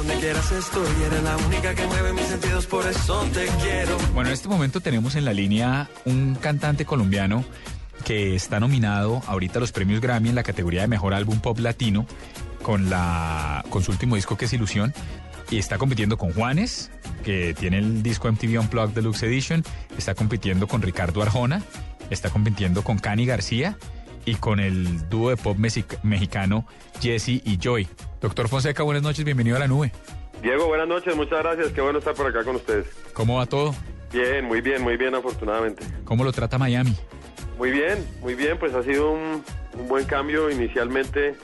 donde quieras estoy. Eres la única que mueve mis sentidos, por eso te quiero. Bueno, en este momento tenemos en la línea un cantante colombiano que está nominado ahorita a los premios Grammy en la categoría de mejor álbum pop latino con la con su último disco que es Ilusión y está compitiendo con Juanes, que tiene el disco MTV Unplugged Deluxe Edition, está compitiendo con Ricardo Arjona, está compitiendo con Cani García y con el dúo de pop mexicano Jesse y Joy. Doctor Fonseca, buenas noches, bienvenido a la nube. Diego, buenas noches, muchas gracias, qué bueno estar por acá con ustedes. ¿Cómo va todo? Bien, muy bien, muy bien, afortunadamente. ¿Cómo lo trata Miami? Muy bien, muy bien, pues ha sido un, un buen cambio. Inicialmente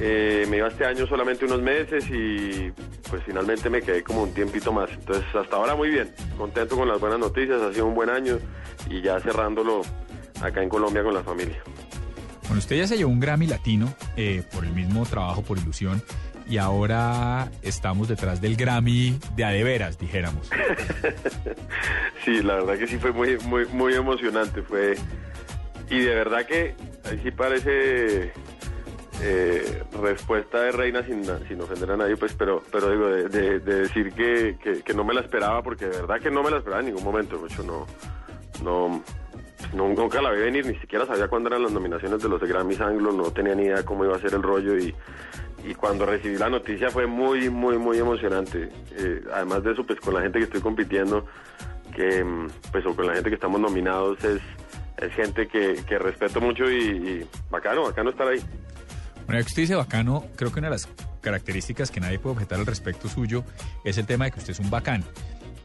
eh, me iba este año solamente unos meses y pues finalmente me quedé como un tiempito más. Entonces hasta ahora muy bien, contento con las buenas noticias, ha sido un buen año y ya cerrándolo acá en Colombia con la familia. Bueno, usted ya se llevó un Grammy Latino eh, por el mismo trabajo, por ilusión, y ahora estamos detrás del Grammy de adeveras, dijéramos. sí, la verdad que sí fue muy, muy, emocionante, fue y de verdad que ahí sí parece eh, respuesta de reina sin, sin ofender a nadie, pues, pero, pero digo, de, decir que, que, no me la esperaba, porque de verdad que no me la esperaba en ningún momento, mucho no, no, nunca la vi venir, ni siquiera sabía cuándo eran las nominaciones de los Grammys Anglo, no tenía ni idea cómo iba a ser el rollo y, y cuando recibí la noticia fue muy, muy, muy emocionante. Eh, además de eso, pues con la gente que estoy compitiendo, que pues o con la gente que estamos nominados es, es gente que, que respeto mucho y, y bacano, bacano estar ahí. Bueno, que usted dice bacano, creo que una de las características que nadie puede objetar al respecto suyo es el tema de que usted es un bacán.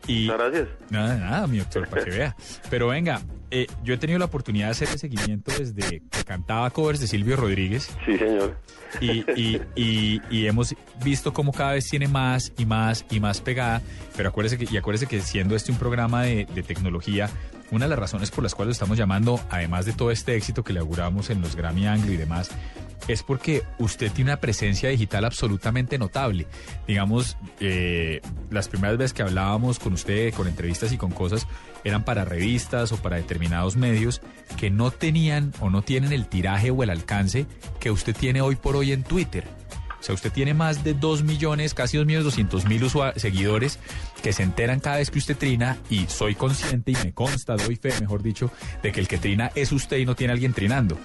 Y gracias. Nada, nada, mi doctor, para que vea. Pero venga, eh, yo he tenido la oportunidad de hacer el seguimiento desde que cantaba covers de Silvio Rodríguez. Sí, señor. Y, y, y, y, hemos visto cómo cada vez tiene más y más y más pegada. Pero acuérdese que, y acuérdese que siendo este un programa de, de tecnología, una de las razones por las cuales lo estamos llamando, además de todo este éxito que le auguramos en los Grammy Anglo y demás, es porque usted tiene una presencia digital absolutamente notable. Digamos, eh, las primeras veces que hablábamos con usted, con entrevistas y con cosas, eran para revistas o para determinados medios que no tenían o no tienen el tiraje o el alcance que usted tiene hoy por hoy en Twitter. O sea, usted tiene más de 2 millones, casi 2 millones 200 mil seguidores que se enteran cada vez que usted trina y soy consciente y me consta, doy fe, mejor dicho, de que el que trina es usted y no tiene alguien trinando.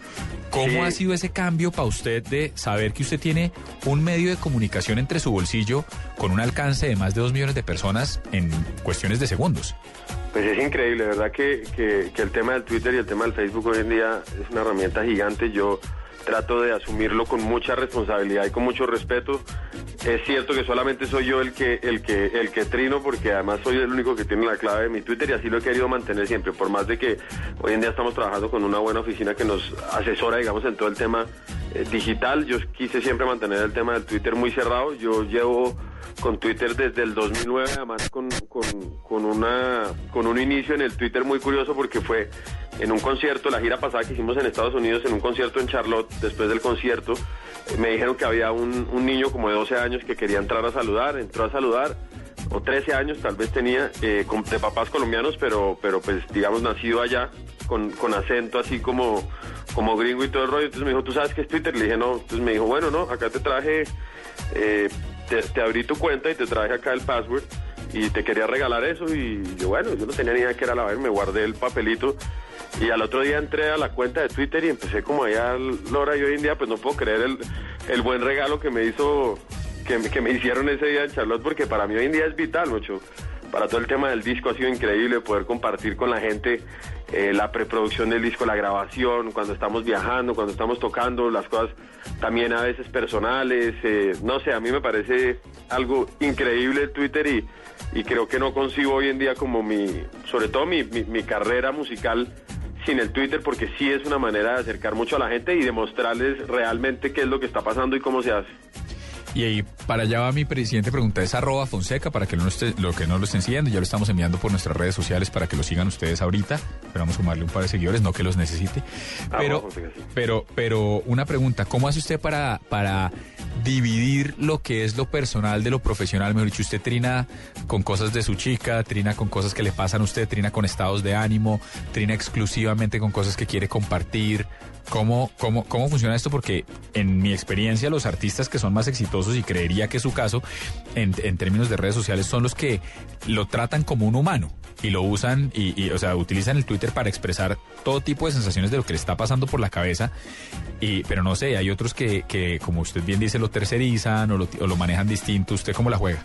¿Cómo ha sido ese cambio para usted de saber que usted tiene un medio de comunicación entre su bolsillo con un alcance de más de 2 millones de personas en cuestiones de segundos? Pues es increíble, ¿verdad? Que, que, que el tema del Twitter y el tema del Facebook hoy en día es una herramienta gigante. Yo trato de asumirlo con mucha responsabilidad y con mucho respeto. Es cierto que solamente soy yo el que, el que, el que trino, porque además soy el único que tiene la clave de mi Twitter y así lo he querido mantener siempre, por más de que hoy en día estamos trabajando con una buena oficina que nos asesora, digamos, en todo el tema eh, digital. Yo quise siempre mantener el tema del Twitter muy cerrado. Yo llevo con Twitter desde el 2009, además con, con, una, con un inicio en el Twitter muy curioso porque fue en un concierto, la gira pasada que hicimos en Estados Unidos, en un concierto en Charlotte, después del concierto, eh, me dijeron que había un, niño como de 12 años que quería entrar a saludar, entró a saludar, o 13 años tal vez tenía, eh, de papás colombianos, pero, pero pues digamos nacido allá, con, con acento así como, como gringo y todo el rollo. Entonces me dijo, ¿tú sabes qué es Twitter? Le dije, no. Entonces me dijo, bueno, no, acá te traje... Eh, te, abrí tu cuenta y te traje acá el password y te quería regalar eso y yo bueno, yo no tenía ni idea que era la vez, me guardé el papelito y al otro día entré a la cuenta de Twitter y empecé como allá Lora y hoy en día pues no puedo creer el, el buen regalo que me hizo, que, que me hicieron ese día en Charlotte porque para mí hoy en día es vital mucho para todo el tema del disco ha sido increíble poder compartir con la gente eh, la preproducción del disco, la grabación, cuando estamos viajando, cuando estamos tocando, las cosas también a veces personales. Eh, no sé, a mí me parece algo increíble el Twitter y, y creo que no consigo hoy en día como mi, sobre todo mi, mi carrera musical sin el Twitter porque sí es una manera de acercar mucho a la gente y demostrarles realmente qué es lo que está pasando y cómo se hace. Y ahí para allá va mi presidente pregunta, es arroba Fonseca para que no esté, lo que no lo estén siguiendo, ya lo estamos enviando por nuestras redes sociales para que lo sigan ustedes ahorita. Esperamos sumarle un par de seguidores, no que los necesite. Pero, pero, pero una pregunta, ¿cómo hace usted para, para dividir lo que es lo personal de lo profesional? Mejor dicho, usted trina con cosas de su chica, trina con cosas que le pasan a usted, trina con estados de ánimo, trina exclusivamente con cosas que quiere compartir. ¿Cómo, cómo, cómo funciona esto? Porque en mi experiencia los artistas que son más exitosos y creería que es su caso, en, términos de redes sociales, son los que lo tratan como un humano y lo usan y, o sea, utilizan el Twitter para expresar todo tipo de sensaciones de lo que le está pasando por la cabeza. Y, pero no sé, hay otros que, que como usted bien dice, lo tercerizan o lo, o lo manejan distinto. ¿Usted cómo la juega?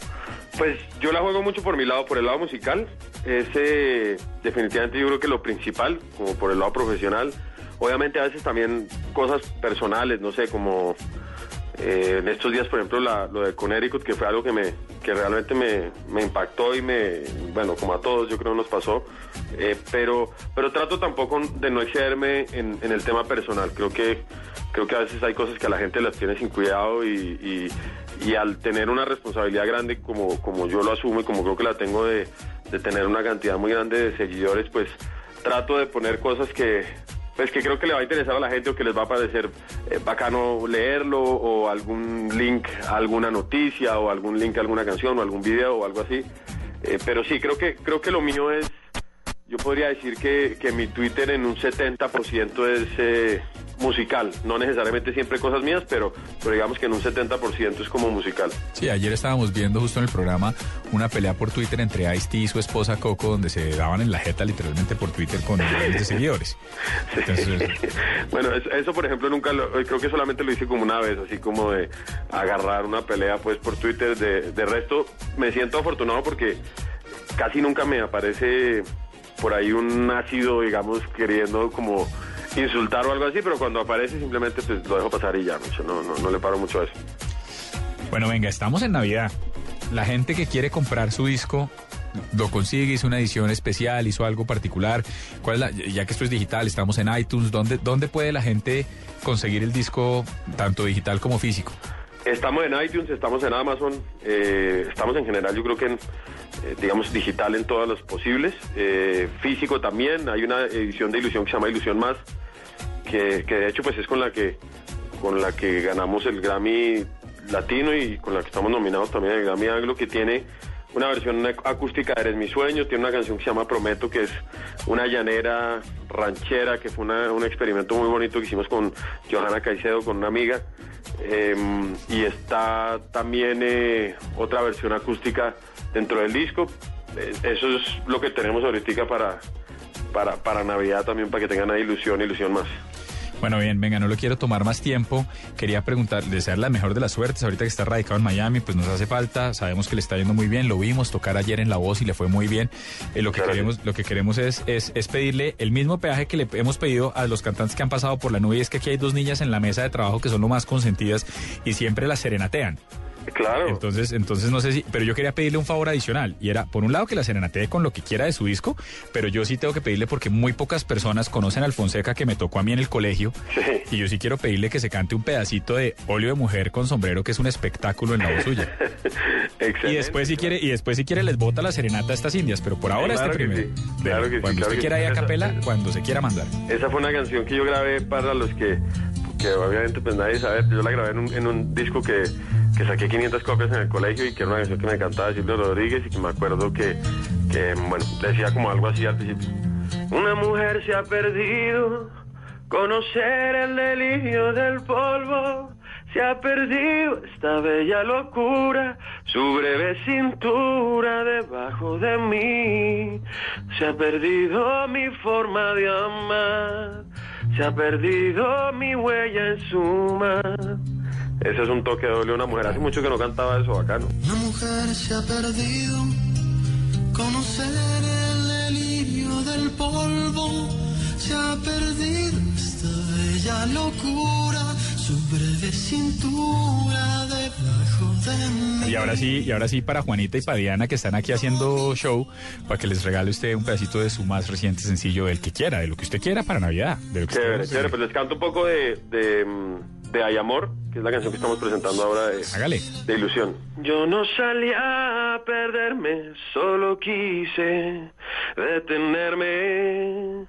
Pues yo la juego mucho por mi lado, por el lado musical. Ese definitivamente yo creo que lo principal, como por el lado profesional. Obviamente a veces también cosas personales, no sé, como eh, en estos días, por ejemplo, lo de Connecticut, que fue algo que me que realmente me, impactó y me, bueno, como a todos yo creo nos pasó, eh, pero pero trato tampoco de no excederme en, el tema personal. Creo que creo que a veces hay cosas que a la gente las tiene sin cuidado y, y, al tener una responsabilidad grande como, como yo lo asumo y como creo que la tengo de, de tener una cantidad muy grande de seguidores, pues trato de poner cosas que pues que creo que le va a interesar a la gente o que les va a parecer eh, bacano leerlo o algún link a alguna noticia o algún link a alguna canción o algún video o algo así. Eh, pero sí, creo que, creo que lo mío es, yo podría decir que, que mi Twitter en un 70% es... Eh, musical, no necesariamente siempre cosas mías, pero, pero digamos que en un 70% es como musical. Sí, ayer estábamos viendo justo en el programa una pelea por Twitter entre Ice-T y su esposa Coco, donde se daban en la jeta literalmente por Twitter con millones de seguidores. bueno, eso, por ejemplo nunca lo, creo que solamente lo hice como una vez, así como de agarrar una pelea pues por Twitter. De, de resto, me siento afortunado porque casi nunca me aparece por ahí un ácido, digamos, queriendo como insultar o algo así, pero cuando aparece simplemente pues, lo dejo pasar y ya, mucho, no, no, no le paro mucho a eso. Bueno, venga, estamos en Navidad. La gente que quiere comprar su disco lo consigue, hizo una edición especial, hizo algo particular. ¿Cuál es ya que esto es digital, estamos en iTunes, ¿dónde, ¿dónde puede la gente conseguir el disco tanto digital como físico? Estamos en iTunes, estamos en Amazon, eh, estamos en general, yo creo que en, eh, digamos, digital en todas las posibles. Eh, físico también, hay una edición de Ilusión que se llama Ilusión Más, que, de hecho pues es con la que con la que ganamos el Grammy Latino y con la que estamos nominados también el Grammy Anglo, que tiene una versión acústica de Eres mi sueño, tiene una canción que se llama Prometo, que es una llanera ranchera, que fue un experimento muy bonito que hicimos con Johanna Caicedo, con una amiga. Em, y está también eh, otra versión acústica dentro del disco. Eh, eso es lo que tenemos ahorita para, para, para Navidad también, para que tengan una ilusión, ilusión más. Bueno, bien, venga, no lo quiero tomar más tiempo. Quería preguntar, desear la mejor de las suertes. Ahorita que está radicado en Miami, pues nos hace falta. Sabemos que le está yendo muy bien. Lo vimos tocar ayer en La Voz y le fue muy bien. Eh, lo, que queremos, lo que queremos es, es, es, pedirle el mismo peaje que le hemos pedido a los cantantes que han pasado por la nube. Y es que aquí hay dos niñas en la mesa de trabajo que son lo más consentidas y siempre las serenatean. Claro. Entonces, entonces no sé si, pero yo quería pedirle un favor adicional y era, por un lado, que la serenatee con lo que quiera de su disco, pero yo sí tengo que pedirle porque muy pocas personas conocen al Fonseca que me tocó a mí en el colegio y yo sí quiero pedirle que se cante un pedacito de Óleo de Mujer con sombrero que es un espectáculo en la voz suya. y después si quiere y después si quiere les bota la serenata a estas indias, pero por ahora este primero. cuando usted quiera ir a capela, cuando se quiera mandar. Esa fue una canción que yo grabé para los que que obviamente pues nadie sabe, yo la grabé en un, en un disco que, que, saqué 500 copias en el colegio y que era una canción que me cantaba Silvio Rodríguez y que me acuerdo que, que, bueno, decía como algo así al principio. Una mujer se ha perdido, conocer el delirio del polvo, se ha perdido esta bella locura, su breve cintura debajo de mí, se ha perdido mi forma de amar se ha perdido mi huella en su mar. Ese es un toque de una mujer. Hace mucho que no cantaba eso bacano. Una mujer se ha perdido, conocer el delirio del polvo, se ha perdido esta bella locura, su breve cintura debajo de mí. Y ahora sí, y ahora sí para Juanita y para Diana que están aquí haciendo show, para que les regale usted un pedacito de su más reciente sencillo, del que quiera, de lo que usted quiera para Navidad. De lo que chévere, chévere, pues les canto un poco de, de, de Hay Amor, que es la canción que estamos presentando ahora de, Hágale. de Ilusión. Yo no salí a perderme, solo quise detenerme.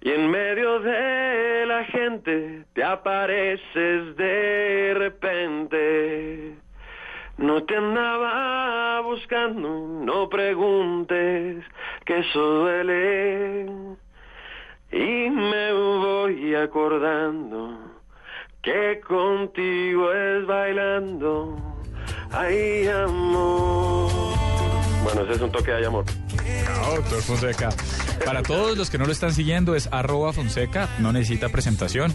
Y en medio de la gente te apareces de repente. No te andaba buscando, no preguntes, que eso duele. Y me voy acordando que contigo es bailando. Ay, amor. Bueno, ese es un toque de amor. Doctor Fonseca. Para todos los que no lo están siguiendo es arroba Fonseca, no necesita presentación.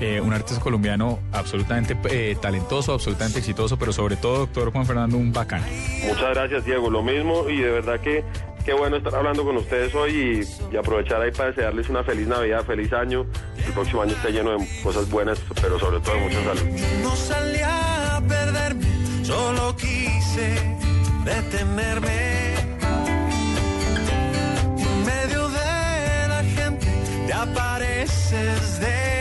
Eh, un artista colombiano absolutamente eh, talentoso, absolutamente exitoso, pero sobre todo, doctor Juan Fernando, un bacán. Muchas gracias, Diego. Lo mismo y de verdad que qué bueno estar hablando con ustedes hoy y, aprovechar ahí para desearles una feliz Navidad, feliz año. El próximo año esté lleno de cosas buenas, pero sobre todo de mucha salud. No salí a perderme, solo quise detenerme. En medio de la gente te apareces de